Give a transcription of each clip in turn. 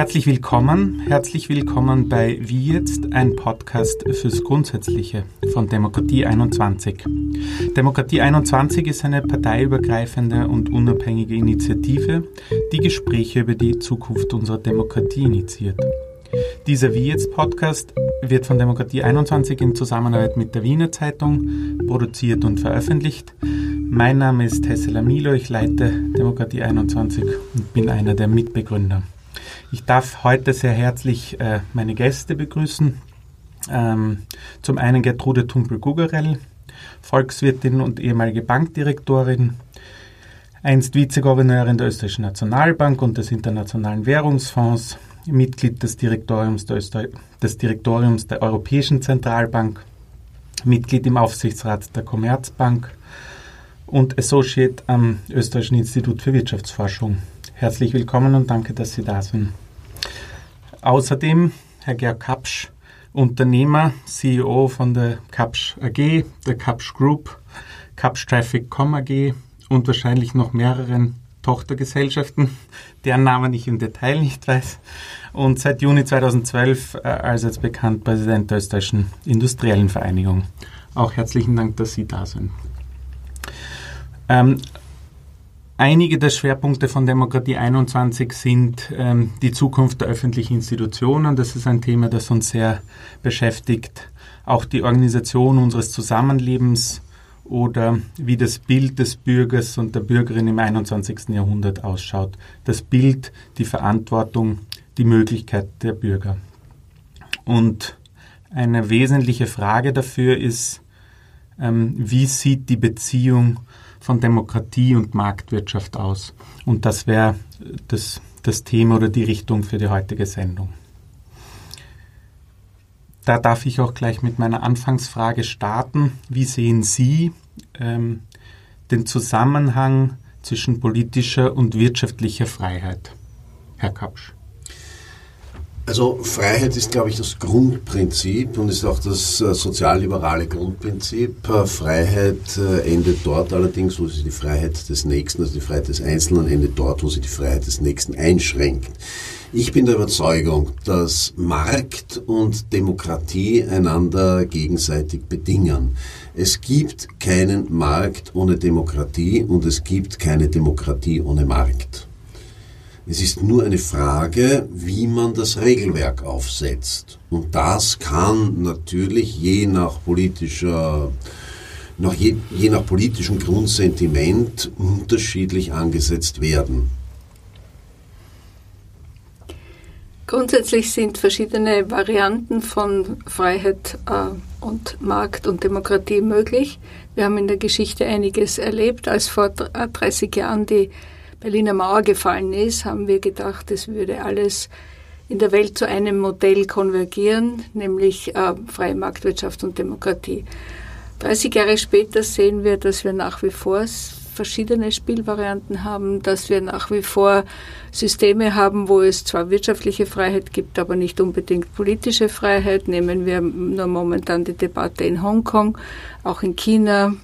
Herzlich willkommen, herzlich willkommen bei Wie jetzt, ein Podcast fürs Grundsätzliche von Demokratie 21. Demokratie 21 ist eine parteiübergreifende und unabhängige Initiative, die Gespräche über die Zukunft unserer Demokratie initiiert. Dieser Wie jetzt Podcast wird von Demokratie 21 in Zusammenarbeit mit der Wiener Zeitung produziert und veröffentlicht. Mein Name ist Hessela Milo, ich leite Demokratie 21 und bin einer der Mitbegründer. Ich darf heute sehr herzlich äh, meine Gäste begrüßen. Ähm, zum einen Gertrude Tumpel-Gugerell, Volkswirtin und ehemalige Bankdirektorin, einst Vizegouverneurin der Österreichischen Nationalbank und des Internationalen Währungsfonds, Mitglied des Direktoriums der, Öster des Direktoriums der Europäischen Zentralbank, Mitglied im Aufsichtsrat der Commerzbank und Associate am Österreichischen Institut für Wirtschaftsforschung. Herzlich willkommen und danke, dass Sie da sind. Außerdem Herr Georg Kapsch, Unternehmer, CEO von der Kapsch AG, der Kapsch Group, Kapsch Traffic.com AG und wahrscheinlich noch mehreren Tochtergesellschaften, deren Namen ich im Detail nicht weiß. Und seit Juni 2012 äh, als jetzt bekannt Präsident der Österreichischen Industriellen Vereinigung. Auch herzlichen Dank, dass Sie da sind. Ähm, Einige der Schwerpunkte von Demokratie 21 sind ähm, die Zukunft der öffentlichen Institutionen. Das ist ein Thema, das uns sehr beschäftigt. Auch die Organisation unseres Zusammenlebens oder wie das Bild des Bürgers und der Bürgerin im 21. Jahrhundert ausschaut. Das Bild, die Verantwortung, die Möglichkeit der Bürger. Und eine wesentliche Frage dafür ist, ähm, wie sieht die Beziehung von Demokratie und Marktwirtschaft aus. Und das wäre das, das Thema oder die Richtung für die heutige Sendung. Da darf ich auch gleich mit meiner Anfangsfrage starten. Wie sehen Sie ähm, den Zusammenhang zwischen politischer und wirtschaftlicher Freiheit, Herr Kapsch? Also Freiheit ist, glaube ich, das Grundprinzip und ist auch das äh, sozialliberale Grundprinzip. Äh, Freiheit äh, endet dort allerdings, wo sie die Freiheit des Nächsten, also die Freiheit des Einzelnen, endet dort, wo sie die Freiheit des Nächsten einschränkt. Ich bin der Überzeugung, dass Markt und Demokratie einander gegenseitig bedingen. Es gibt keinen Markt ohne Demokratie und es gibt keine Demokratie ohne Markt. Es ist nur eine Frage, wie man das Regelwerk aufsetzt. Und das kann natürlich je nach politischer nach je, je nach politischem Grundsentiment unterschiedlich angesetzt werden. Grundsätzlich sind verschiedene Varianten von Freiheit äh, und Markt und Demokratie möglich. Wir haben in der Geschichte einiges erlebt, als vor 30 Jahren die Berliner Mauer gefallen ist, haben wir gedacht, es würde alles in der Welt zu einem Modell konvergieren, nämlich äh, freie Marktwirtschaft und Demokratie. 30 Jahre später sehen wir, dass wir nach wie vor verschiedene Spielvarianten haben, dass wir nach wie vor Systeme haben, wo es zwar wirtschaftliche Freiheit gibt, aber nicht unbedingt politische Freiheit. Nehmen wir nur momentan die Debatte in Hongkong. Auch in China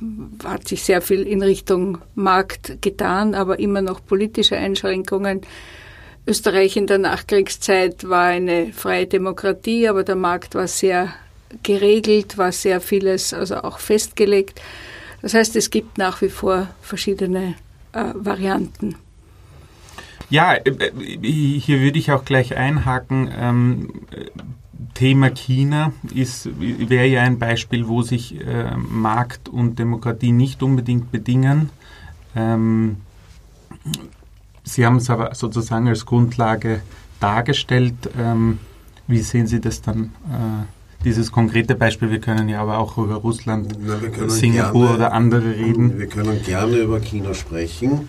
hat sich sehr viel in Richtung Markt getan, aber immer noch politische Einschränkungen. Österreich in der Nachkriegszeit war eine freie Demokratie, aber der Markt war sehr geregelt, war sehr vieles also auch festgelegt. Das heißt, es gibt nach wie vor verschiedene äh, Varianten. Ja, äh, äh, hier würde ich auch gleich einhaken. Ähm, Thema China wäre ja ein Beispiel, wo sich äh, Markt und Demokratie nicht unbedingt bedingen. Ähm, Sie haben es aber sozusagen als Grundlage dargestellt. Ähm, wie sehen Sie das dann? Äh, dieses konkrete Beispiel. Wir können ja aber auch über Russland, Na, Singapur gerne, oder andere reden. Wir können gerne über China sprechen.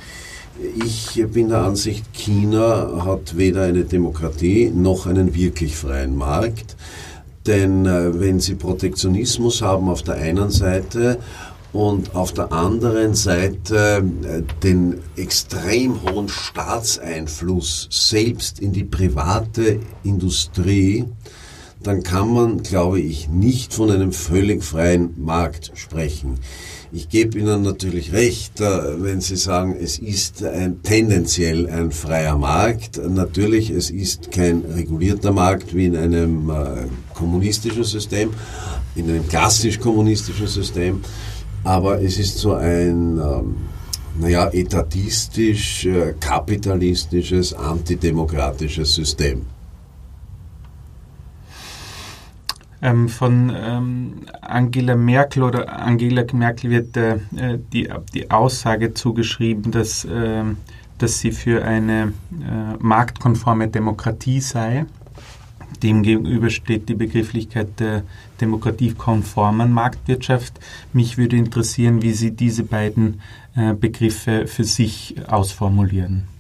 Ich bin der Ansicht, China hat weder eine Demokratie noch einen wirklich freien Markt. Denn äh, wenn sie Protektionismus haben auf der einen Seite und auf der anderen Seite äh, den extrem hohen Staatseinfluss selbst in die private Industrie, dann kann man, glaube ich, nicht von einem völlig freien Markt sprechen. Ich gebe Ihnen natürlich recht, äh, wenn Sie sagen, es ist ein, tendenziell ein freier Markt. Natürlich, es ist kein regulierter Markt wie in einem äh, kommunistischen System, in einem klassisch kommunistischen System, aber es ist so ein, ähm, naja, etatistisch, äh, kapitalistisches, antidemokratisches System. Ähm, von ähm, Angela Merkel oder Angela Merkel wird äh, die, die Aussage zugeschrieben, dass, äh, dass sie für eine äh, marktkonforme Demokratie sei. Demgegenüber steht die Begrifflichkeit der demokratiekonformen Marktwirtschaft. Mich würde interessieren, wie Sie diese beiden äh, Begriffe für sich ausformulieren.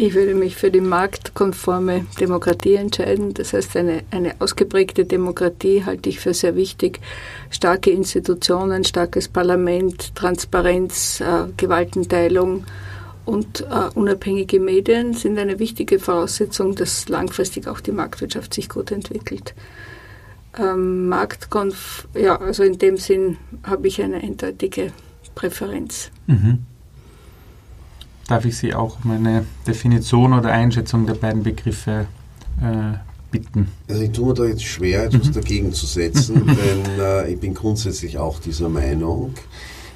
Ich würde mich für die marktkonforme Demokratie entscheiden. Das heißt, eine, eine ausgeprägte Demokratie halte ich für sehr wichtig. Starke Institutionen, starkes Parlament, Transparenz, äh, Gewaltenteilung und äh, unabhängige Medien sind eine wichtige Voraussetzung, dass langfristig auch die Marktwirtschaft sich gut entwickelt. Ähm, Marktkonf ja, also in dem Sinn habe ich eine eindeutige Präferenz. Mhm. Darf ich Sie auch um eine Definition oder Einschätzung der beiden Begriffe äh, bitten? Also ich tue mir da jetzt schwer, etwas mhm. dagegen zu setzen, denn äh, ich bin grundsätzlich auch dieser Meinung.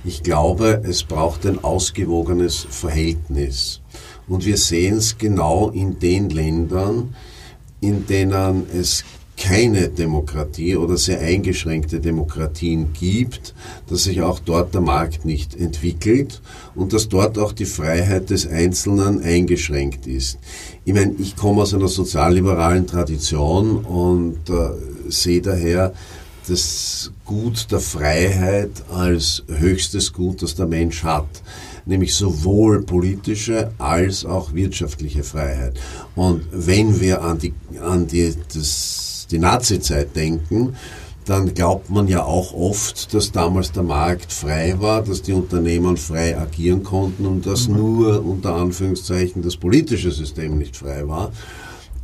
Ich glaube, es braucht ein ausgewogenes Verhältnis. Und wir sehen es genau in den Ländern, in denen es keine Demokratie oder sehr eingeschränkte Demokratien gibt, dass sich auch dort der Markt nicht entwickelt und dass dort auch die Freiheit des Einzelnen eingeschränkt ist. Ich meine, ich komme aus einer sozialliberalen Tradition und äh, sehe daher das Gut der Freiheit als höchstes Gut, das der Mensch hat nämlich sowohl politische als auch wirtschaftliche Freiheit. Und wenn wir an die, an die, das die Nazizeit denken, dann glaubt man ja auch oft, dass damals der Markt frei war, dass die Unternehmen frei agieren konnten und dass mhm. nur unter Anführungszeichen das politische System nicht frei war.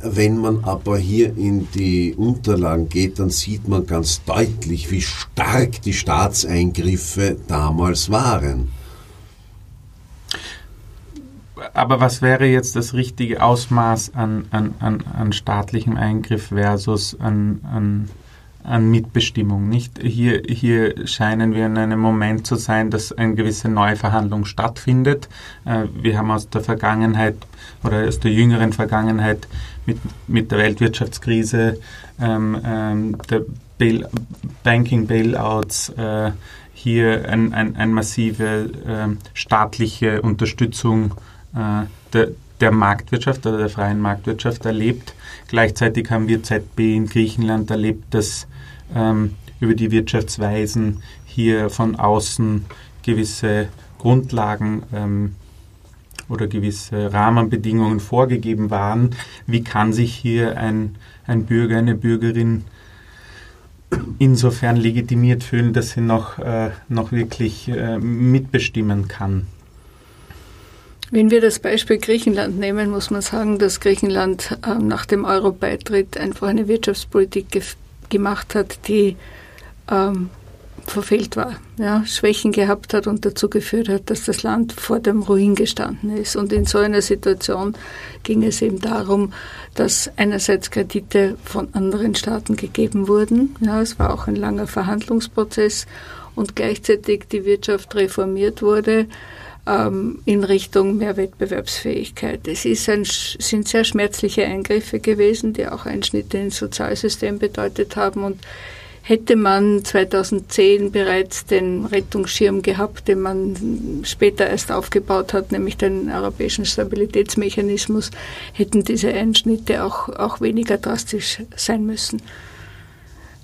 Wenn man aber hier in die Unterlagen geht, dann sieht man ganz deutlich, wie stark die Staatseingriffe damals waren. Aber was wäre jetzt das richtige Ausmaß an, an, an, an staatlichem Eingriff versus an, an, an Mitbestimmung? Nicht? Hier, hier scheinen wir in einem Moment zu sein, dass eine gewisse Neuverhandlung stattfindet. Äh, wir haben aus der Vergangenheit oder aus der jüngeren Vergangenheit mit, mit der Weltwirtschaftskrise, ähm, ähm, der Bail Banking Bailouts, äh, hier eine ein, ein massive äh, staatliche Unterstützung äh, der, der Marktwirtschaft oder der freien Marktwirtschaft erlebt. Gleichzeitig haben wir ZB in Griechenland erlebt, dass ähm, über die Wirtschaftsweisen hier von außen gewisse Grundlagen ähm, oder gewisse Rahmenbedingungen vorgegeben waren. Wie kann sich hier ein, ein Bürger, eine Bürgerin insofern legitimiert fühlen, dass sie noch, äh, noch wirklich äh, mitbestimmen kann? Wenn wir das Beispiel Griechenland nehmen, muss man sagen, dass Griechenland äh, nach dem Euro-Beitritt einfach eine Wirtschaftspolitik ge gemacht hat, die ähm, verfehlt war, ja, Schwächen gehabt hat und dazu geführt hat, dass das Land vor dem Ruin gestanden ist. Und in so einer Situation ging es eben darum, dass einerseits Kredite von anderen Staaten gegeben wurden. Ja, es war auch ein langer Verhandlungsprozess und gleichzeitig die Wirtschaft reformiert wurde ähm, in Richtung mehr Wettbewerbsfähigkeit. Es ein, sind sehr schmerzliche Eingriffe gewesen, die auch Einschnitte ins Sozialsystem bedeutet haben und Hätte man 2010 bereits den Rettungsschirm gehabt, den man später erst aufgebaut hat, nämlich den europäischen Stabilitätsmechanismus, hätten diese Einschnitte auch, auch weniger drastisch sein müssen.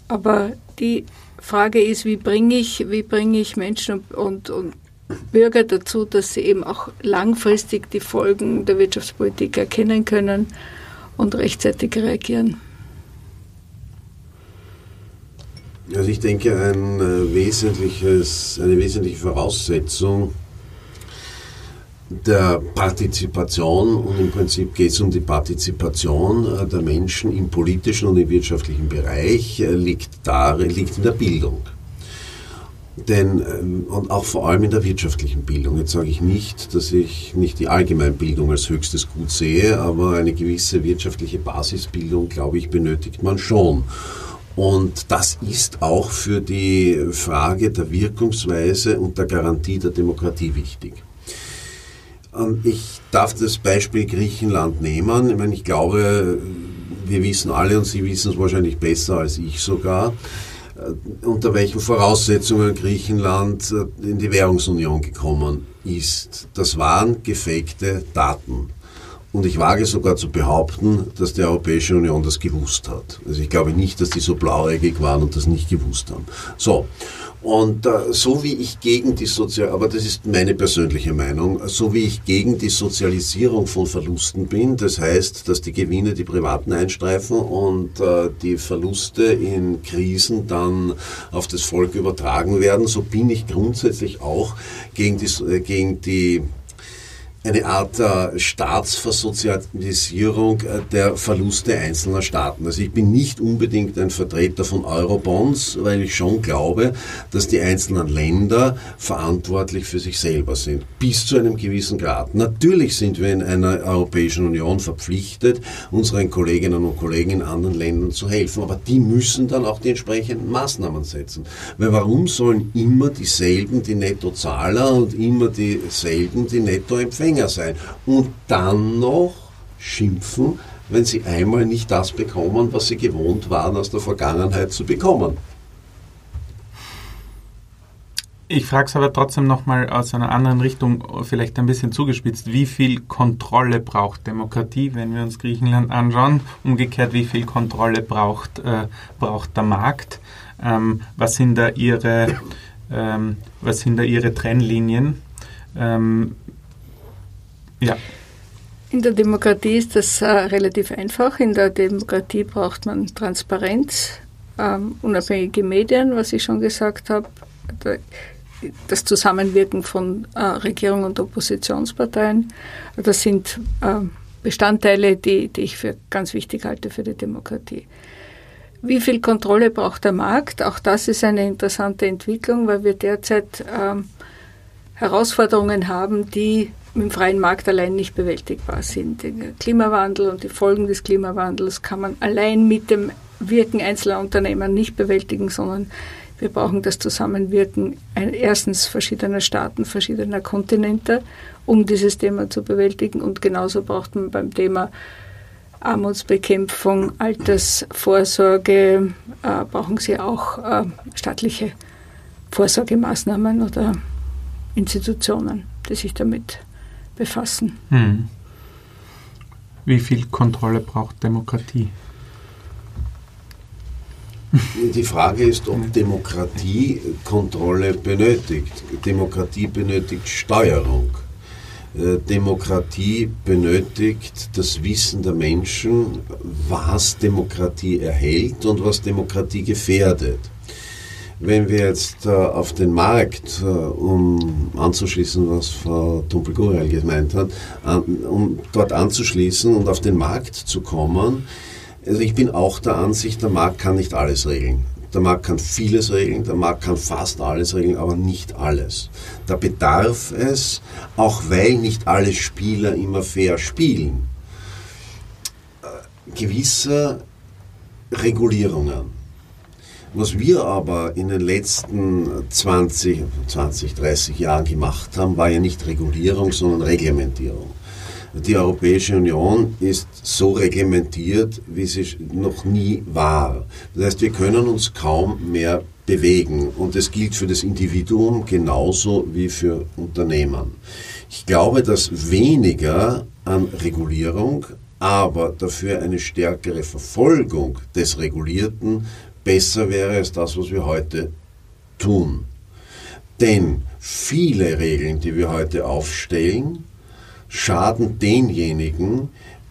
Aber die Frage ist, wie bringe ich, wie bringe ich Menschen und, und, und Bürger dazu, dass sie eben auch langfristig die Folgen der Wirtschaftspolitik erkennen können und rechtzeitig reagieren. Also ich denke, ein äh, wesentliches, eine wesentliche Voraussetzung der Partizipation und im Prinzip geht es um die Partizipation äh, der Menschen im politischen und im wirtschaftlichen Bereich, äh, liegt, darin, liegt in der Bildung. Denn, ähm, und auch vor allem in der wirtschaftlichen Bildung. Jetzt sage ich nicht, dass ich nicht die Allgemeinbildung als höchstes Gut sehe, aber eine gewisse wirtschaftliche Basisbildung, glaube ich, benötigt man schon. Und das ist auch für die Frage der Wirkungsweise und der Garantie der Demokratie wichtig. Ich darf das Beispiel Griechenland nehmen. Ich meine, ich glaube, wir wissen alle und Sie wissen es wahrscheinlich besser als ich sogar, unter welchen Voraussetzungen Griechenland äh, in die Währungsunion gekommen ist. Das waren gefakte Daten. Und ich wage sogar zu behaupten, dass die Europäische Union das gewusst hat. Also ich glaube nicht, dass die so blauäugig waren und das nicht gewusst haben. So. Und äh, so wie ich gegen die Sozial, aber das ist meine persönliche Meinung, so wie ich gegen die Sozialisierung von Verlusten bin, das heißt, dass die Gewinne die Privaten einstreifen und äh, die Verluste in Krisen dann auf das Volk übertragen werden, so bin ich grundsätzlich auch gegen die, äh, gegen die eine Art äh, Staatsversozialisierung äh, der Verluste einzelner Staaten. Also ich bin nicht unbedingt ein Vertreter von Eurobonds, weil ich schon glaube, dass die einzelnen Länder verantwortlich für sich selber sind, bis zu einem gewissen Grad. Natürlich sind wir in einer Europäischen Union verpflichtet, unseren Kolleginnen und Kollegen in anderen Ländern zu helfen, aber die müssen dann auch die entsprechenden Maßnahmen setzen. Weil warum sollen immer dieselben die Nettozahler und immer dieselben die Nettoempfänger Empfänger sein und dann noch schimpfen, wenn sie einmal nicht das bekommen, was sie gewohnt waren aus der Vergangenheit zu bekommen. Ich frage es aber trotzdem nochmal aus einer anderen Richtung, vielleicht ein bisschen zugespitzt. Wie viel Kontrolle braucht Demokratie, wenn wir uns Griechenland anschauen? Umgekehrt, wie viel Kontrolle braucht, äh, braucht der Markt? Ähm, was, sind da ihre, ähm, was sind da Ihre Trennlinien? Ähm, ja. In der Demokratie ist das äh, relativ einfach. In der Demokratie braucht man Transparenz, ähm, unabhängige Medien, was ich schon gesagt habe, das Zusammenwirken von äh, Regierung und Oppositionsparteien. Das sind äh, Bestandteile, die, die ich für ganz wichtig halte für die Demokratie. Wie viel Kontrolle braucht der Markt? Auch das ist eine interessante Entwicklung, weil wir derzeit ähm, Herausforderungen haben, die im freien Markt allein nicht bewältigbar sind. Der Klimawandel und die Folgen des Klimawandels kann man allein mit dem Wirken einzelner Unternehmen nicht bewältigen, sondern wir brauchen das Zusammenwirken erstens verschiedener Staaten, verschiedener Kontinente, um dieses Thema zu bewältigen. Und genauso braucht man beim Thema Armutsbekämpfung, Altersvorsorge, äh, brauchen Sie auch äh, staatliche Vorsorgemaßnahmen oder Institutionen, die sich damit befassen. Hm. Wie viel Kontrolle braucht Demokratie? Die Frage ist, ob Demokratie Kontrolle benötigt. Demokratie benötigt Steuerung. Äh, Demokratie benötigt das Wissen der Menschen, was Demokratie erhält und was Demokratie gefährdet. Wenn wir jetzt äh, auf den Markt, äh, um anzuschließen, was Frau Tumpel-Gurel gemeint hat, äh, um dort anzuschließen und auf den Markt zu kommen, also ich bin auch der Ansicht, der Markt kann nicht alles regeln. Der Markt kann vieles regeln, der Markt kann fast alles regeln, aber nicht alles. Da bedarf es, auch weil nicht alle Spieler immer fair spielen, äh, gewisser Regulierungen. Was wir aber in den letzten 20, 20, 30 Jahren gemacht haben, war ja nicht Regulierung, sondern Reglementierung. Die Europäische Union ist so reglementiert, wie sie noch nie war. Das heißt, wir können uns kaum mehr bewegen. Und das gilt für das Individuum genauso wie für Unternehmen. Ich glaube, dass weniger an Regulierung, aber dafür eine stärkere Verfolgung des Regulierten besser wäre als das, was wir heute tun. Denn viele Regeln, die wir heute aufstellen, schaden denjenigen,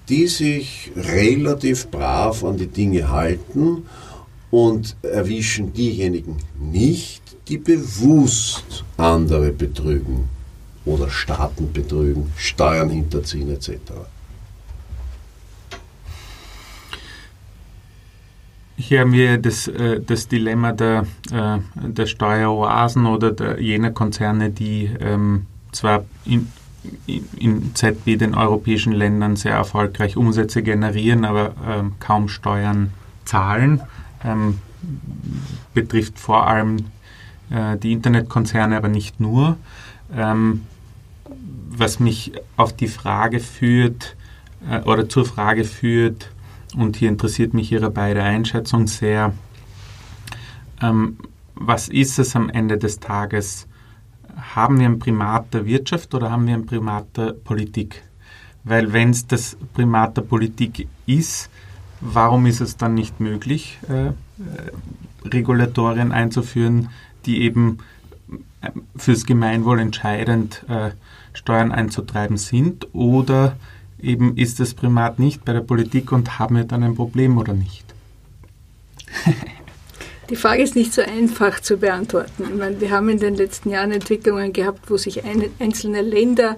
die sich relativ brav an die Dinge halten und erwischen diejenigen nicht, die bewusst andere betrügen oder Staaten betrügen, Steuern hinterziehen etc. hier haben wir das, äh, das Dilemma der, äh, der Steueroasen oder der, jener Konzerne, die ähm, zwar in, in ZB den europäischen Ländern sehr erfolgreich Umsätze generieren, aber ähm, kaum Steuern zahlen. Ähm, betrifft vor allem äh, die Internetkonzerne, aber nicht nur. Ähm, was mich auf die Frage führt äh, oder zur Frage führt, und hier interessiert mich Ihre beide Einschätzung sehr, ähm, was ist es am Ende des Tages? Haben wir ein Primat der Wirtschaft oder haben wir ein Primat der Politik? Weil wenn es das Primat der Politik ist, warum ist es dann nicht möglich, äh, äh, Regulatorien einzuführen, die eben äh, fürs Gemeinwohl entscheidend äh, Steuern einzutreiben sind? Oder eben ist das Primat nicht bei der Politik und haben wir dann ein Problem oder nicht? Die Frage ist nicht so einfach zu beantworten. Ich meine, wir haben in den letzten Jahren Entwicklungen gehabt, wo sich einzelne Länder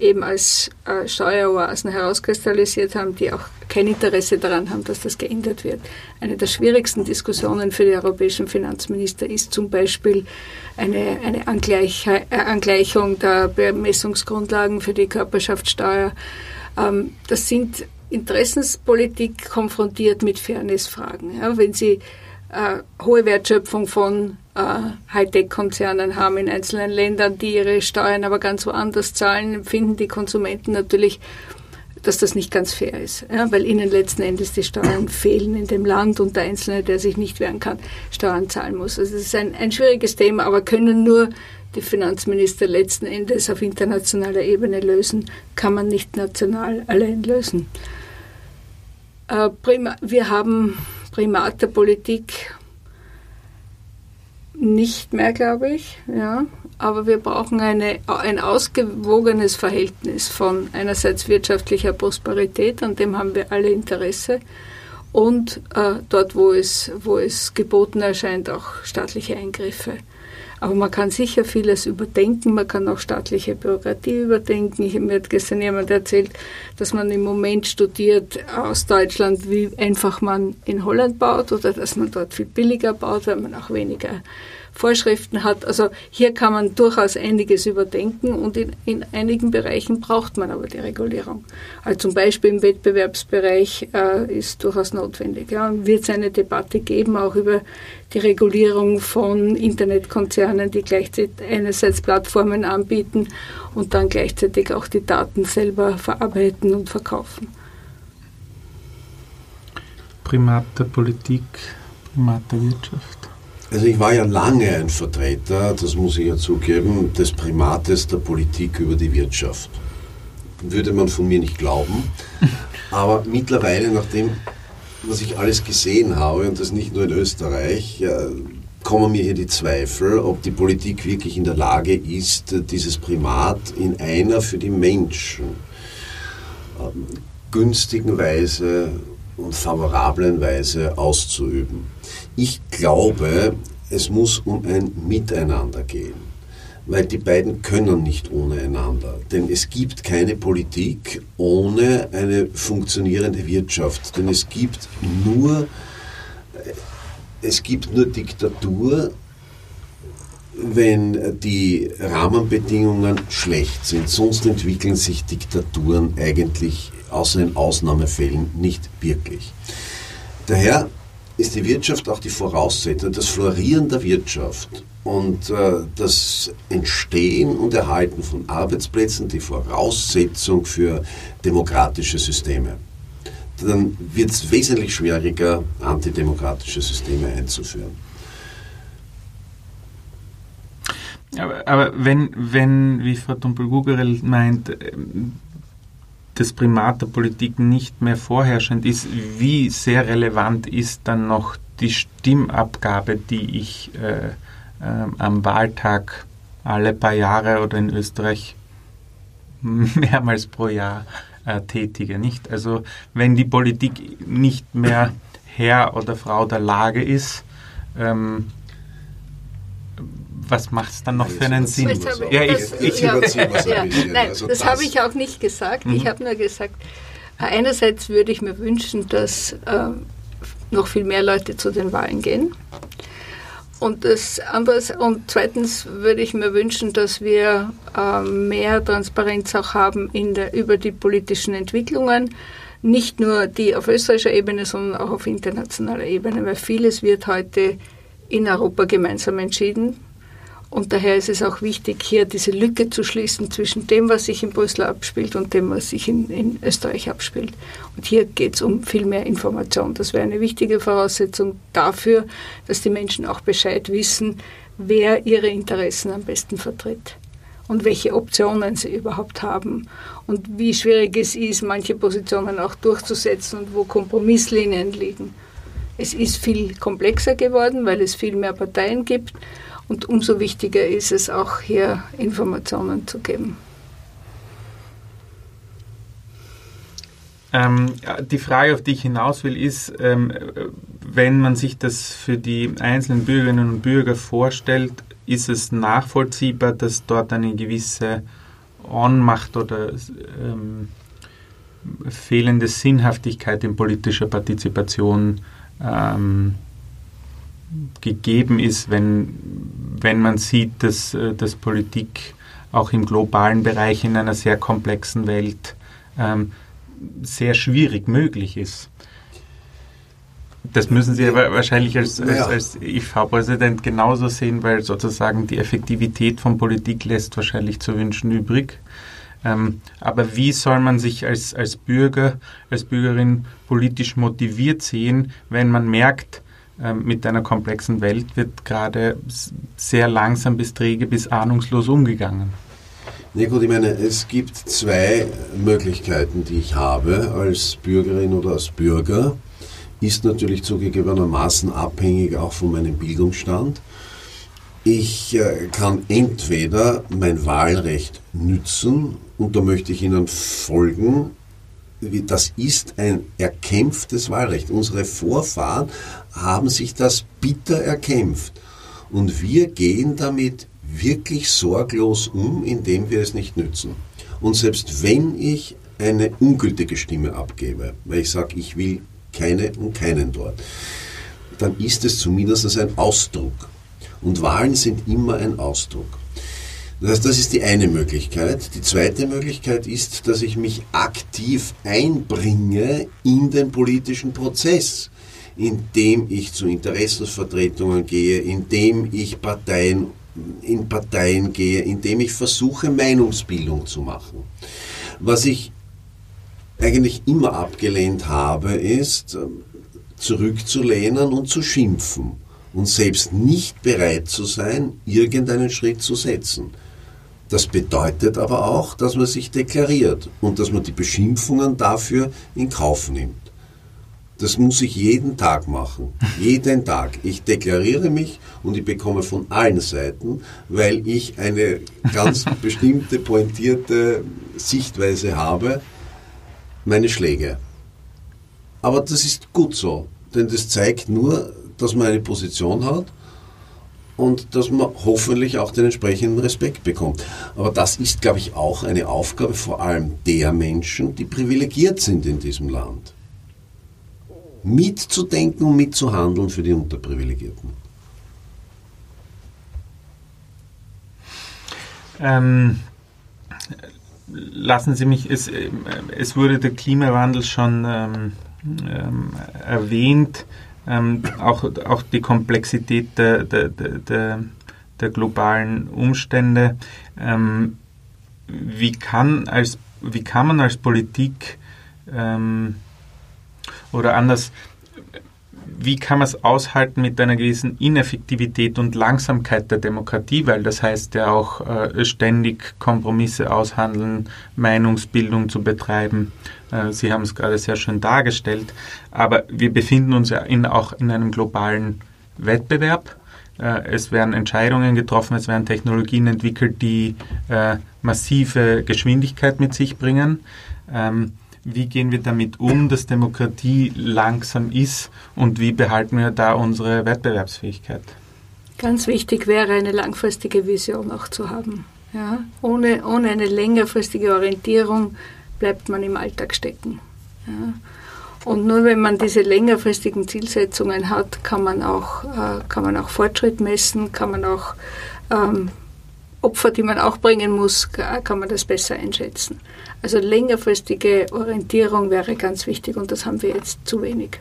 eben als äh, Steueroasen herauskristallisiert haben, die auch kein Interesse daran haben, dass das geändert wird. Eine der schwierigsten Diskussionen für die europäischen Finanzminister ist zum Beispiel eine, eine Angleich, äh, Angleichung der Bemessungsgrundlagen für die Körperschaftssteuer. Ähm, das sind Interessenspolitik konfrontiert mit Fairnessfragen. Ja, wenn Sie äh, hohe Wertschöpfung von äh, Hightech-Konzernen haben in einzelnen Ländern, die ihre Steuern aber ganz woanders zahlen, empfinden die Konsumenten natürlich, dass das nicht ganz fair ist, ja, weil ihnen letzten Endes die Steuern fehlen in dem Land und der Einzelne, der sich nicht wehren kann, Steuern zahlen muss. Also es ist ein, ein schwieriges Thema, aber können nur die Finanzminister letzten Endes auf internationaler Ebene lösen, kann man nicht national allein lösen. Äh, wir haben Primat der Politik nicht mehr, glaube ich. Ja. Aber wir brauchen eine, ein ausgewogenes Verhältnis von einerseits wirtschaftlicher Prosperität, an dem haben wir alle Interesse, und äh, dort, wo es, wo es geboten erscheint, auch staatliche Eingriffe. Aber man kann sicher vieles überdenken, man kann auch staatliche Bürokratie überdenken. Ich, mir hat gestern jemand erzählt, dass man im Moment studiert aus Deutschland, wie einfach man in Holland baut oder dass man dort viel billiger baut, weil man auch weniger Vorschriften hat. Also hier kann man durchaus einiges überdenken und in, in einigen Bereichen braucht man aber die Regulierung. Also zum Beispiel im Wettbewerbsbereich äh, ist durchaus notwendig. Ja, wird es eine Debatte geben, auch über die Regulierung von Internetkonzernen, die gleichzeitig einerseits Plattformen anbieten und dann gleichzeitig auch die Daten selber verarbeiten und verkaufen. Primat der Politik, Primat der Wirtschaft. Also ich war ja lange ein Vertreter, das muss ich ja zugeben, des Primates der Politik über die Wirtschaft. Würde man von mir nicht glauben. Aber mittlerweile, nachdem, was ich alles gesehen habe, und das nicht nur in Österreich, kommen mir hier die Zweifel, ob die Politik wirklich in der Lage ist, dieses Primat in einer für die Menschen ähm, günstigen Weise und favorablen Weise auszuüben. Ich glaube, es muss um ein Miteinander gehen, weil die beiden können nicht ohne einander. Denn es gibt keine Politik ohne eine funktionierende Wirtschaft. Denn es gibt nur, es gibt nur Diktatur, wenn die Rahmenbedingungen schlecht sind. Sonst entwickeln sich Diktaturen eigentlich außer in Ausnahmefällen nicht wirklich. Daher ist die Wirtschaft auch die Voraussetzung, das Florieren der Wirtschaft und äh, das Entstehen und Erhalten von Arbeitsplätzen die Voraussetzung für demokratische Systeme. Dann wird es wesentlich schwieriger, antidemokratische Systeme einzuführen. Aber, aber wenn, wenn, wie Frau Tumpel-Gugerel meint, das Primat der Politik nicht mehr vorherrschend ist, wie sehr relevant ist dann noch die Stimmabgabe, die ich äh, äh, am Wahltag alle paar Jahre oder in Österreich mehrmals pro Jahr äh, tätige, nicht? Also wenn die Politik nicht mehr Herr oder Frau der Lage ist, ähm, was macht es dann noch für einen Sinn? ja, ich, ich ja. Nein, also das, das habe ich auch nicht gesagt. Mhm. Ich habe nur gesagt, einerseits würde ich mir wünschen, dass äh, noch viel mehr Leute zu den Wahlen gehen. Und das anderes, und zweitens würde ich mir wünschen, dass wir äh, mehr Transparenz auch haben in der, über die politischen Entwicklungen. Nicht nur die auf österreichischer Ebene, sondern auch auf internationaler Ebene, weil vieles wird heute in Europa gemeinsam entschieden. Und daher ist es auch wichtig, hier diese Lücke zu schließen zwischen dem, was sich in Brüssel abspielt und dem, was sich in, in Österreich abspielt. Und hier geht es um viel mehr Information. Das wäre eine wichtige Voraussetzung dafür, dass die Menschen auch Bescheid wissen, wer ihre Interessen am besten vertritt und welche Optionen sie überhaupt haben und wie schwierig es ist, manche Positionen auch durchzusetzen und wo Kompromisslinien liegen. Es ist viel komplexer geworden, weil es viel mehr Parteien gibt und umso wichtiger ist es auch hier Informationen zu geben. Ähm, die Frage, auf die ich hinaus will, ist, ähm, wenn man sich das für die einzelnen Bürgerinnen und Bürger vorstellt, ist es nachvollziehbar, dass dort eine gewisse Ohnmacht oder ähm, fehlende Sinnhaftigkeit in politischer Partizipation ähm, gegeben ist, wenn, wenn man sieht, dass, äh, dass Politik auch im globalen Bereich in einer sehr komplexen Welt ähm, sehr schwierig möglich ist. Das müssen Sie aber wahrscheinlich als, als, als IV-Präsident genauso sehen, weil sozusagen die Effektivität von Politik lässt wahrscheinlich zu wünschen übrig. Ähm, aber wie soll man sich als, als Bürger, als Bürgerin politisch motiviert sehen, wenn man merkt, mit einer komplexen Welt wird gerade sehr langsam bis träge bis ahnungslos umgegangen. Na gut, ich meine, es gibt zwei Möglichkeiten, die ich habe als Bürgerin oder als Bürger. Ist natürlich zugegebenermaßen abhängig auch von meinem Bildungsstand. Ich äh, kann entweder mein Wahlrecht nützen und da möchte ich Ihnen folgen, das ist ein erkämpftes Wahlrecht. Unsere Vorfahren haben sich das bitter erkämpft. Und wir gehen damit wirklich sorglos um, indem wir es nicht nützen. Und selbst wenn ich eine ungültige Stimme abgebe, weil ich sage, ich will keine und keinen dort, dann ist es zumindest ein Ausdruck. Und Wahlen sind immer ein Ausdruck. Das heißt, das ist die eine Möglichkeit. Die zweite Möglichkeit ist, dass ich mich aktiv einbringe in den politischen Prozess, indem ich zu Interessensvertretungen gehe, indem ich Parteien in Parteien gehe, indem ich versuche, Meinungsbildung zu machen. Was ich eigentlich immer abgelehnt habe, ist zurückzulehnen und zu schimpfen und selbst nicht bereit zu sein, irgendeinen Schritt zu setzen. Das bedeutet aber auch, dass man sich deklariert und dass man die Beschimpfungen dafür in Kauf nimmt. Das muss ich jeden Tag machen. Jeden Tag. Ich deklariere mich und ich bekomme von allen Seiten, weil ich eine ganz bestimmte, pointierte Sichtweise habe, meine Schläge. Aber das ist gut so, denn das zeigt nur, dass man eine Position hat und dass man hoffentlich auch den entsprechenden Respekt bekommt. Aber das ist, glaube ich, auch eine Aufgabe vor allem der Menschen, die privilegiert sind in diesem Land. Mitzudenken und mitzuhandeln für die Unterprivilegierten. Ähm, lassen Sie mich, es, es wurde der Klimawandel schon ähm, ähm, erwähnt ähm, auch, auch die Komplexität der, der, der, der globalen Umstände. Ähm, wie, kann als, wie kann man als Politik ähm, oder anders, wie kann man es aushalten mit einer gewissen Ineffektivität und Langsamkeit der Demokratie, weil das heißt ja auch äh, ständig Kompromisse aushandeln, Meinungsbildung zu betreiben. Äh, Sie haben es gerade sehr schön dargestellt, aber wir befinden uns ja in, auch in einem globalen Wettbewerb. Äh, es werden Entscheidungen getroffen, es werden Technologien entwickelt, die äh, massive Geschwindigkeit mit sich bringen. Ähm, wie gehen wir damit um, dass Demokratie langsam ist und wie behalten wir da unsere Wettbewerbsfähigkeit? Ganz wichtig wäre eine langfristige Vision auch zu haben. Ja? Ohne, ohne eine längerfristige Orientierung bleibt man im Alltag stecken. Ja? Und nur wenn man diese längerfristigen Zielsetzungen hat, kann man auch, äh, kann man auch Fortschritt messen, kann man auch ähm, Opfer, die man auch bringen muss, kann man das besser einschätzen. Also längerfristige Orientierung wäre ganz wichtig und das haben wir jetzt zu wenig.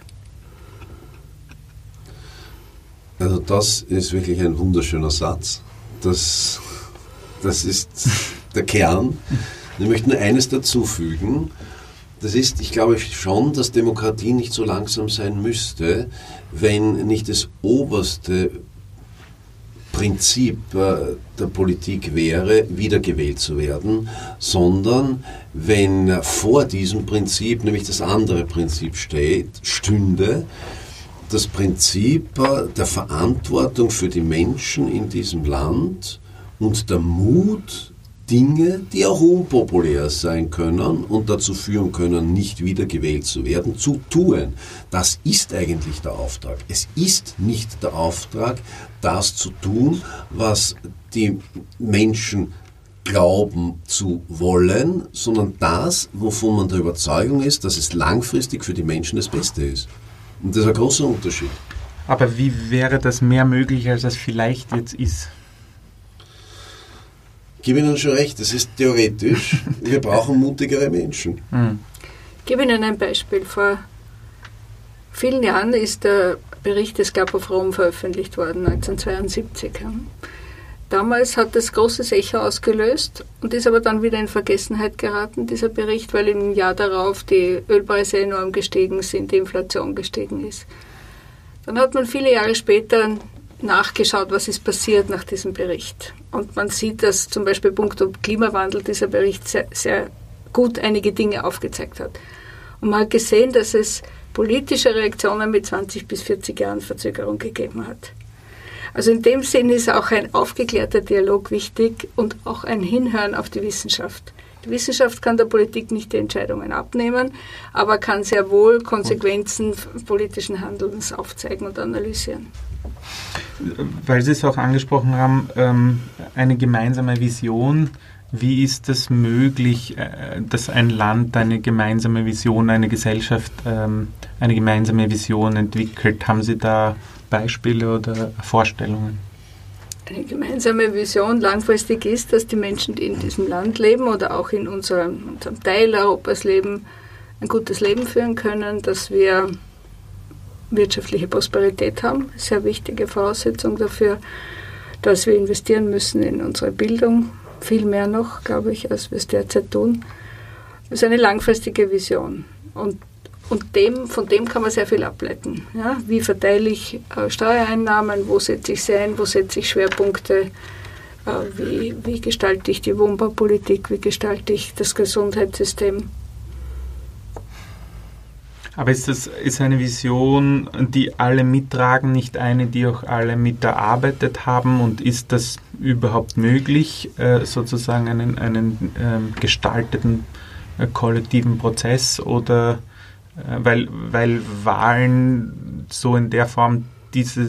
Also das ist wirklich ein wunderschöner Satz. Das, das ist der Kern. Ich möchte nur eines dazu fügen. Das ist, ich glaube schon, dass Demokratie nicht so langsam sein müsste, wenn nicht das oberste Prinzip äh, der Politik wäre, wiedergewählt zu werden, sondern wenn vor diesem Prinzip nämlich das andere Prinzip steht, stünde, das Prinzip äh, der Verantwortung für die Menschen in diesem Land und der Mut, Dinge, die auch unpopulär sein können und dazu führen können, nicht wiedergewählt zu werden, zu tun. Das ist eigentlich der Auftrag. Es ist nicht der Auftrag, das zu tun, was die Menschen glauben zu wollen, sondern das, wovon man der Überzeugung ist, dass es langfristig für die Menschen das Beste ist. Und das ist ein großer Unterschied. Aber wie wäre das mehr möglich, als es vielleicht jetzt ist? Ich gebe Ihnen schon recht, das ist theoretisch. Wir brauchen mutigere Menschen. Hm. Ich gebe Ihnen ein Beispiel. Vor vielen Jahren ist der Bericht des Club of Rome veröffentlicht worden, 1972. Damals hat das großes Echo ausgelöst und ist aber dann wieder in Vergessenheit geraten, dieser Bericht, weil im Jahr darauf die Ölpreise enorm gestiegen sind, die Inflation gestiegen ist. Dann hat man viele Jahre später nachgeschaut, was ist passiert nach diesem Bericht. Und man sieht, dass zum Beispiel punkto Klimawandel dieser Bericht sehr, sehr gut einige Dinge aufgezeigt hat. Und man hat gesehen, dass es politische Reaktionen mit 20 bis 40 Jahren Verzögerung gegeben hat. Also in dem Sinn ist auch ein aufgeklärter Dialog wichtig und auch ein Hinhören auf die Wissenschaft. Die Wissenschaft kann der Politik nicht die Entscheidungen abnehmen, aber kann sehr wohl Konsequenzen politischen Handelns aufzeigen und analysieren. Weil Sie es auch angesprochen haben, ähm, eine gemeinsame Vision. Wie ist es möglich, äh, dass ein Land eine gemeinsame Vision, eine Gesellschaft ähm, eine gemeinsame Vision entwickelt? Haben Sie da Beispiele oder Vorstellungen? Eine gemeinsame Vision langfristig ist, dass die Menschen, die in diesem Land leben oder auch in unserem, unserem Teil Europas leben, ein gutes Leben führen können, dass wir wirtschaftliche Prosperität haben. Sehr wichtige Voraussetzung dafür, dass wir investieren müssen in unsere Bildung, viel mehr noch, glaube ich, als wir es derzeit tun. Das ist eine langfristige Vision. Und und dem, von dem kann man sehr viel ableiten. Ja? Wie verteile ich äh, Steuereinnahmen, wo setze ich sie ein, wo setze ich Schwerpunkte, äh, wie, wie gestalte ich die Wohnbaupolitik, wie gestalte ich das Gesundheitssystem. Aber ist das ist eine Vision, die alle mittragen, nicht eine, die auch alle miterarbeitet haben? Und ist das überhaupt möglich, äh, sozusagen einen, einen ähm, gestalteten äh, kollektiven Prozess? Oder äh, weil, weil Wahlen so in der Form diese,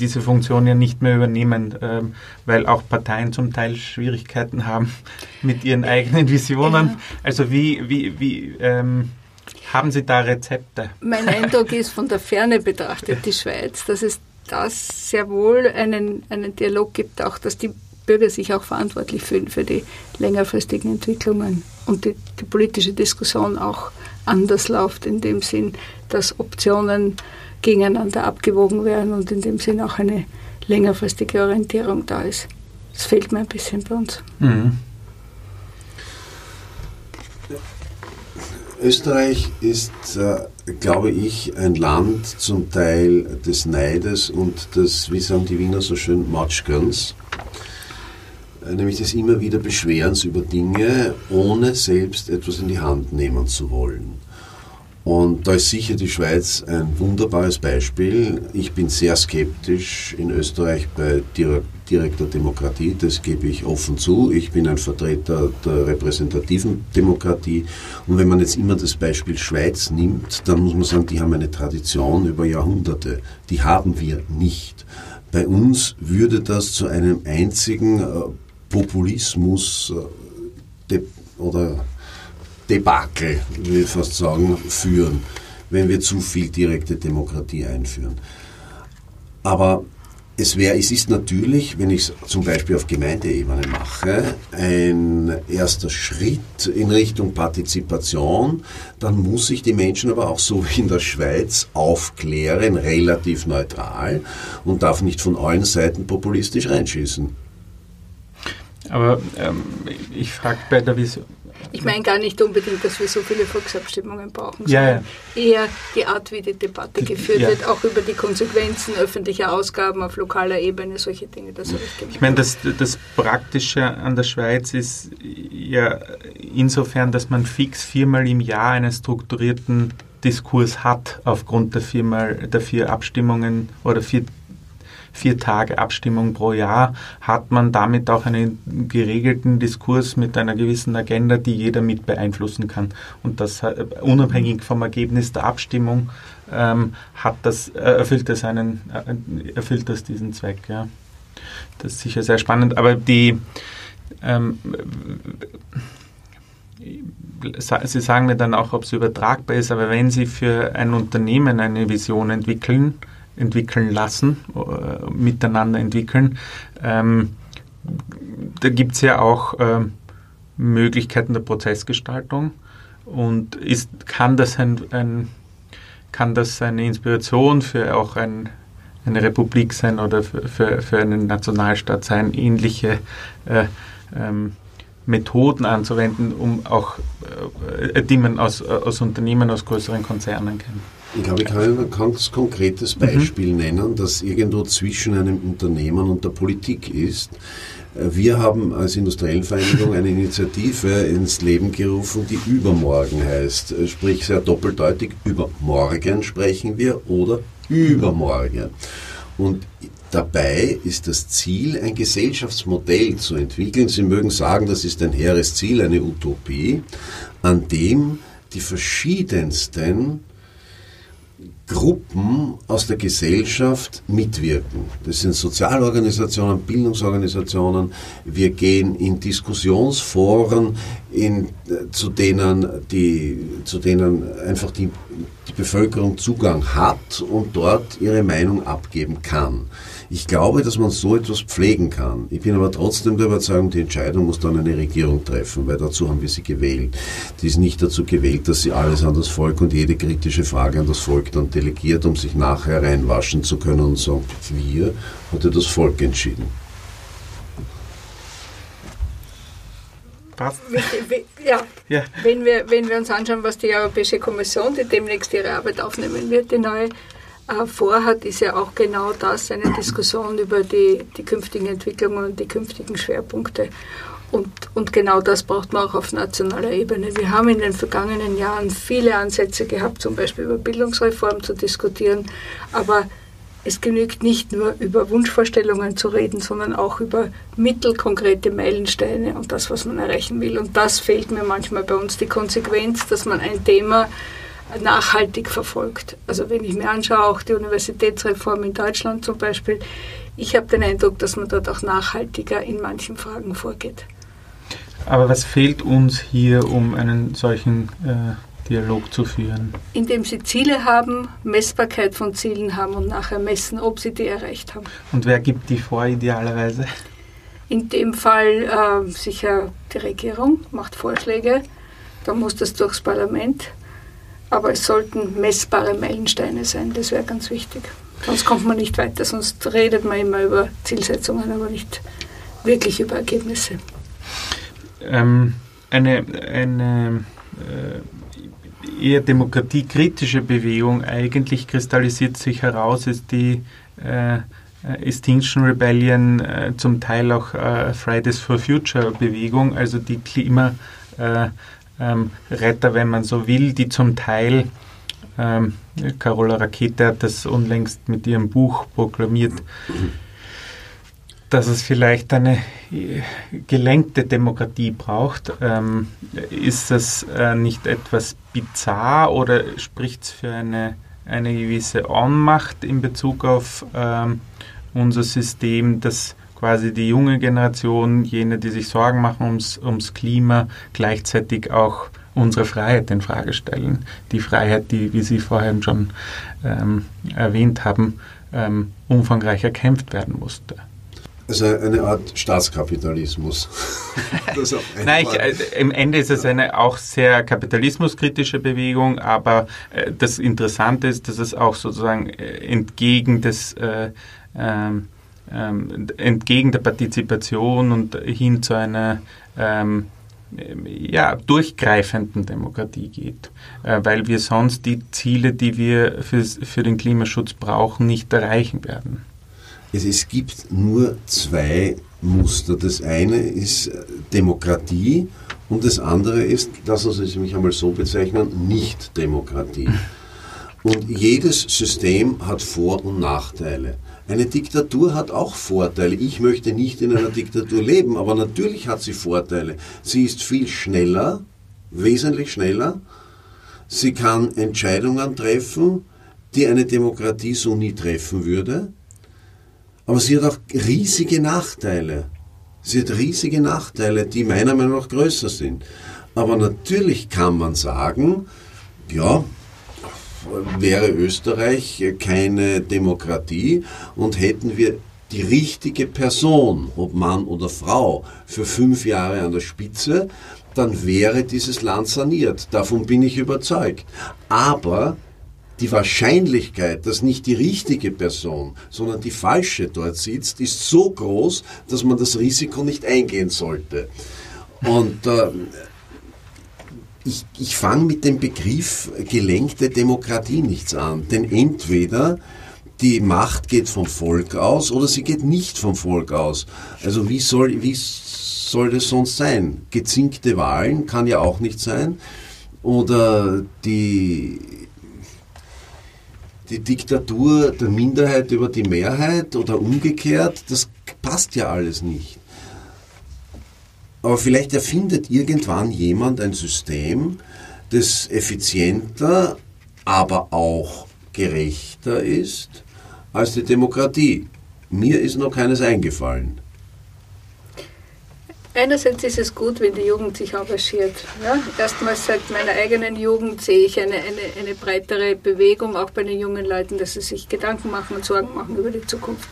diese Funktion ja nicht mehr übernehmen, ähm, weil auch Parteien zum Teil Schwierigkeiten haben mit ihren eigenen Visionen. Also wie, wie, wie ähm, haben Sie da Rezepte? Mein Eindruck ist von der Ferne betrachtet die Schweiz, dass es das sehr wohl einen, einen Dialog gibt, auch dass die Bürger sich auch verantwortlich fühlen für die längerfristigen Entwicklungen und die, die politische Diskussion auch anders läuft, in dem Sinn, dass Optionen gegeneinander abgewogen werden und in dem Sinn auch eine längerfristige Orientierung da ist. Das fehlt mir ein bisschen bei uns. Mhm. Österreich ist, äh, glaube ich, ein Land zum Teil des Neides und des, wie sagen die Wiener so schön, Matschgerns. Äh, nämlich des immer wieder Beschwerens über Dinge, ohne selbst etwas in die Hand nehmen zu wollen. Und da ist sicher die Schweiz ein wunderbares Beispiel. Ich bin sehr skeptisch in Österreich bei direkter Demokratie, das gebe ich offen zu. Ich bin ein Vertreter der repräsentativen Demokratie. Und wenn man jetzt immer das Beispiel Schweiz nimmt, dann muss man sagen, die haben eine Tradition über Jahrhunderte. Die haben wir nicht. Bei uns würde das zu einem einzigen äh, Populismus äh, oder Debakel, will ich fast sagen, führen. wenn wir zu viel direkte Demokratie einführen. Aber es, wäre, es ist natürlich, wenn ich es zum Beispiel auf Gemeindeebene mache, ein erster Schritt in Richtung Partizipation. Dann muss ich die Menschen aber auch so wie in der Schweiz aufklären, relativ neutral und darf nicht von allen Seiten populistisch reinschießen. Aber ähm, ich frage bei der Vision, ich meine gar nicht unbedingt, dass wir so viele Volksabstimmungen brauchen, sondern ja, eher die Art, wie die Debatte geführt ja. wird, auch über die Konsequenzen öffentlicher Ausgaben auf lokaler Ebene, solche Dinge. Das ich, ich meine, das, das Praktische an der Schweiz ist ja insofern, dass man fix viermal im Jahr einen strukturierten Diskurs hat, aufgrund der, viermal, der vier Abstimmungen oder vier vier Tage Abstimmung pro Jahr, hat man damit auch einen geregelten Diskurs mit einer gewissen Agenda, die jeder mit beeinflussen kann. Und das äh, unabhängig vom Ergebnis der Abstimmung ähm, hat das, erfüllt, das einen, äh, erfüllt das diesen Zweck. Ja. Das ist sicher sehr spannend. Aber die ähm, Sie sagen mir dann auch, ob es übertragbar ist, aber wenn Sie für ein Unternehmen eine Vision entwickeln, entwickeln lassen, äh, miteinander entwickeln. Ähm, da gibt es ja auch äh, Möglichkeiten der Prozessgestaltung und ist, kann, das ein, ein, kann das eine Inspiration für auch ein, eine Republik sein oder für, für, für einen Nationalstaat sein, ähnliche äh, ähm, Methoden anzuwenden, um auch, äh, die man aus, aus Unternehmen, aus größeren Konzernen kennt. Ich glaube, ich kann ein ganz konkretes Beispiel mhm. nennen, das irgendwo zwischen einem Unternehmen und der Politik ist. Wir haben als Industriellenvereinigung eine Initiative ins Leben gerufen, die Übermorgen heißt. Sprich sehr doppeldeutig, über morgen sprechen wir oder übermorgen. Und dabei ist das Ziel, ein Gesellschaftsmodell zu entwickeln. Sie mögen sagen, das ist ein hehres Ziel, eine Utopie, an dem die verschiedensten Gruppen aus der Gesellschaft mitwirken. Das sind Sozialorganisationen, Bildungsorganisationen. Wir gehen in Diskussionsforen, in, äh, zu, denen die, zu denen einfach die, die Bevölkerung Zugang hat und dort ihre Meinung abgeben kann. Ich glaube, dass man so etwas pflegen kann. Ich bin aber trotzdem der Überzeugung, die Entscheidung muss dann eine Regierung treffen, weil dazu haben wir sie gewählt. Die ist nicht dazu gewählt, dass sie alles an das Volk und jede kritische Frage an das Volk dann delegiert, um sich nachher reinwaschen zu können und sagen, wir hat ja das Volk entschieden. Ja, ja. Wenn, wir, wenn wir uns anschauen, was die Europäische Kommission, die demnächst ihre Arbeit aufnehmen wird, die neue vorhat, ist ja auch genau das, eine Diskussion über die, die künftigen Entwicklungen und die künftigen Schwerpunkte. Und, und genau das braucht man auch auf nationaler Ebene. Wir haben in den vergangenen Jahren viele Ansätze gehabt, zum Beispiel über Bildungsreform zu diskutieren, aber es genügt nicht nur über Wunschvorstellungen zu reden, sondern auch über mittelkonkrete Meilensteine und das, was man erreichen will. Und das fehlt mir manchmal bei uns, die Konsequenz, dass man ein Thema nachhaltig verfolgt. Also wenn ich mir anschaue, auch die Universitätsreform in Deutschland zum Beispiel, ich habe den Eindruck, dass man dort auch nachhaltiger in manchen Fragen vorgeht. Aber was fehlt uns hier, um einen solchen äh, Dialog zu führen? Indem sie Ziele haben, Messbarkeit von Zielen haben und nachher messen, ob sie die erreicht haben. Und wer gibt die vor idealerweise? In dem Fall äh, sicher die Regierung macht Vorschläge, dann muss das durchs Parlament aber es sollten messbare Meilensteine sein, das wäre ganz wichtig. Sonst kommt man nicht weiter, sonst redet man immer über Zielsetzungen, aber nicht wirklich über Ergebnisse. Ähm, eine eine äh, eher demokratiekritische Bewegung eigentlich kristallisiert sich heraus, ist die äh, Extinction Rebellion, äh, zum Teil auch äh, Fridays for Future Bewegung, also die Klima äh, ähm, Retter, wenn man so will, die zum Teil, ähm, Carola Rakete hat das unlängst mit ihrem Buch proklamiert, dass es vielleicht eine äh, gelenkte Demokratie braucht. Ähm, ist das äh, nicht etwas bizarr oder spricht es für eine, eine gewisse Ohnmacht in Bezug auf ähm, unser System, das quasi die junge Generation, jene, die sich Sorgen machen ums, ums Klima, gleichzeitig auch unsere Freiheit in Frage stellen. Die Freiheit, die, wie Sie vorhin schon ähm, erwähnt haben, ähm, umfangreich erkämpft werden musste. Also eine Art Staatskapitalismus. Nein, ich, äh, im Ende ist es eine auch sehr kapitalismuskritische Bewegung, aber äh, das Interessante ist, dass es auch sozusagen äh, entgegen des äh, ähm, entgegen der Partizipation und hin zu einer ähm, ja, durchgreifenden Demokratie geht, äh, weil wir sonst die Ziele, die wir für, für den Klimaschutz brauchen, nicht erreichen werden. Es, es gibt nur zwei Muster. Das eine ist äh, Demokratie und das andere ist, lassen Sie mich einmal so bezeichnen, Nicht-Demokratie. Und jedes System hat Vor- und Nachteile. Eine Diktatur hat auch Vorteile. Ich möchte nicht in einer Diktatur leben, aber natürlich hat sie Vorteile. Sie ist viel schneller, wesentlich schneller. Sie kann Entscheidungen treffen, die eine Demokratie so nie treffen würde. Aber sie hat auch riesige Nachteile. Sie hat riesige Nachteile, die meiner Meinung nach größer sind. Aber natürlich kann man sagen, ja, wäre Österreich keine Demokratie und hätten wir die richtige Person, ob Mann oder Frau, für fünf Jahre an der Spitze, dann wäre dieses Land saniert. Davon bin ich überzeugt. Aber die Wahrscheinlichkeit, dass nicht die richtige Person, sondern die falsche dort sitzt, ist so groß, dass man das Risiko nicht eingehen sollte. Und äh, ich, ich fange mit dem Begriff gelenkte Demokratie nichts an. Denn entweder die Macht geht vom Volk aus oder sie geht nicht vom Volk aus. Also wie soll, wie soll das sonst sein? Gezinkte Wahlen kann ja auch nicht sein. Oder die, die Diktatur der Minderheit über die Mehrheit oder umgekehrt, das passt ja alles nicht. Aber vielleicht erfindet irgendwann jemand ein System, das effizienter, aber auch gerechter ist als die Demokratie. Mir ist noch keines eingefallen. Einerseits ist es gut, wenn die Jugend sich engagiert. Ja? Erstmals seit meiner eigenen Jugend sehe ich eine, eine, eine breitere Bewegung, auch bei den jungen Leuten, dass sie sich Gedanken machen und Sorgen machen über die Zukunft.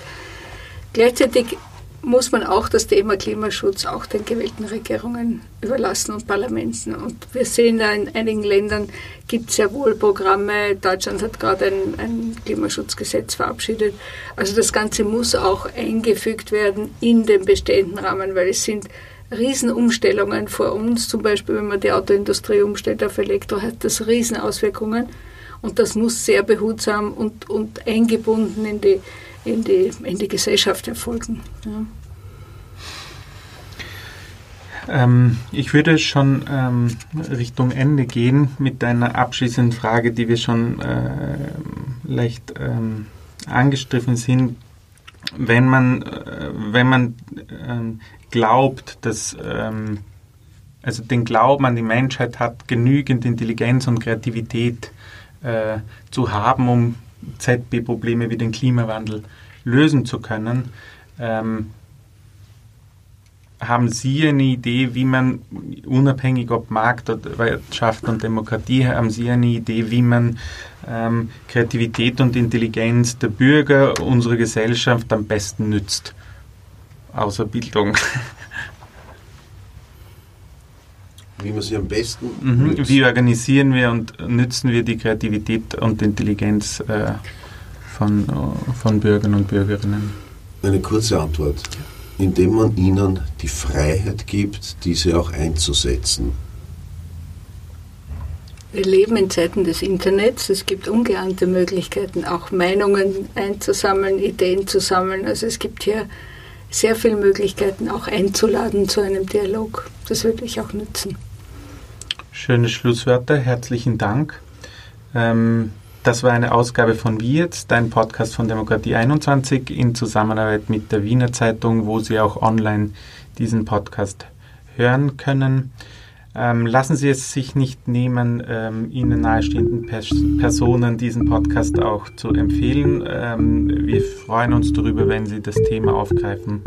Gleichzeitig muss man auch das Thema Klimaschutz auch den gewählten Regierungen überlassen und Parlamenten. Und wir sehen da in einigen Ländern gibt es sehr wohl Programme. Deutschland hat gerade ein, ein, Klimaschutzgesetz verabschiedet. Also das Ganze muss auch eingefügt werden in den bestehenden Rahmen, weil es sind Riesenumstellungen vor uns. Zum Beispiel, wenn man die Autoindustrie umstellt auf Elektro, hat das Riesenauswirkungen. Und das muss sehr behutsam und, und eingebunden in die in die, in die Gesellschaft erfolgen. Ja. Ähm, ich würde schon ähm, Richtung Ende gehen mit einer abschließenden Frage, die wir schon äh, leicht ähm, angestriffen sind. Wenn man, äh, wenn man ähm, glaubt, dass ähm, also den Glauben an die Menschheit hat, genügend Intelligenz und Kreativität äh, zu haben, um ZB-Probleme wie den Klimawandel lösen zu können. Ähm, haben Sie eine Idee, wie man, unabhängig ob Marktwirtschaft und Demokratie, haben Sie eine Idee, wie man ähm, Kreativität und Intelligenz der Bürger unserer Gesellschaft am besten nützt? Außer Bildung. Wie man sie am besten mhm. Wie organisieren wir und nützen wir die Kreativität und Intelligenz äh, von, äh, von Bürgern und Bürgerinnen? Eine kurze Antwort. Indem man ihnen die Freiheit gibt, diese auch einzusetzen. Wir leben in Zeiten des Internets. Es gibt ungeahnte Möglichkeiten, auch Meinungen einzusammeln, Ideen zu sammeln. Also es gibt hier sehr viele Möglichkeiten, auch einzuladen zu einem Dialog. Das würde ich auch nutzen. Schöne Schlusswörter, herzlichen Dank. Ähm, das war eine Ausgabe von Wie jetzt, ein Podcast von Demokratie 21 in Zusammenarbeit mit der Wiener Zeitung, wo Sie auch online diesen Podcast hören können. Ähm, lassen Sie es sich nicht nehmen, ähm, Ihnen nahestehenden Pers Personen diesen Podcast auch zu empfehlen. Ähm, wir freuen uns darüber, wenn Sie das Thema aufgreifen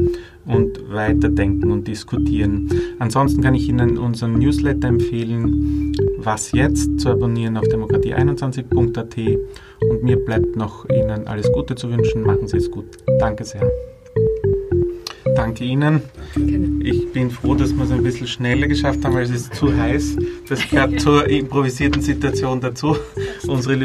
und weiterdenken und diskutieren. Ansonsten kann ich Ihnen unseren Newsletter empfehlen, was jetzt zu abonnieren auf demokratie21.at und mir bleibt noch Ihnen alles Gute zu wünschen. Machen Sie es gut. Danke sehr. Danke Ihnen. Ich bin froh, dass wir es ein bisschen schneller geschafft haben, weil es ist zu heiß. Das gehört zur improvisierten Situation dazu. Unsere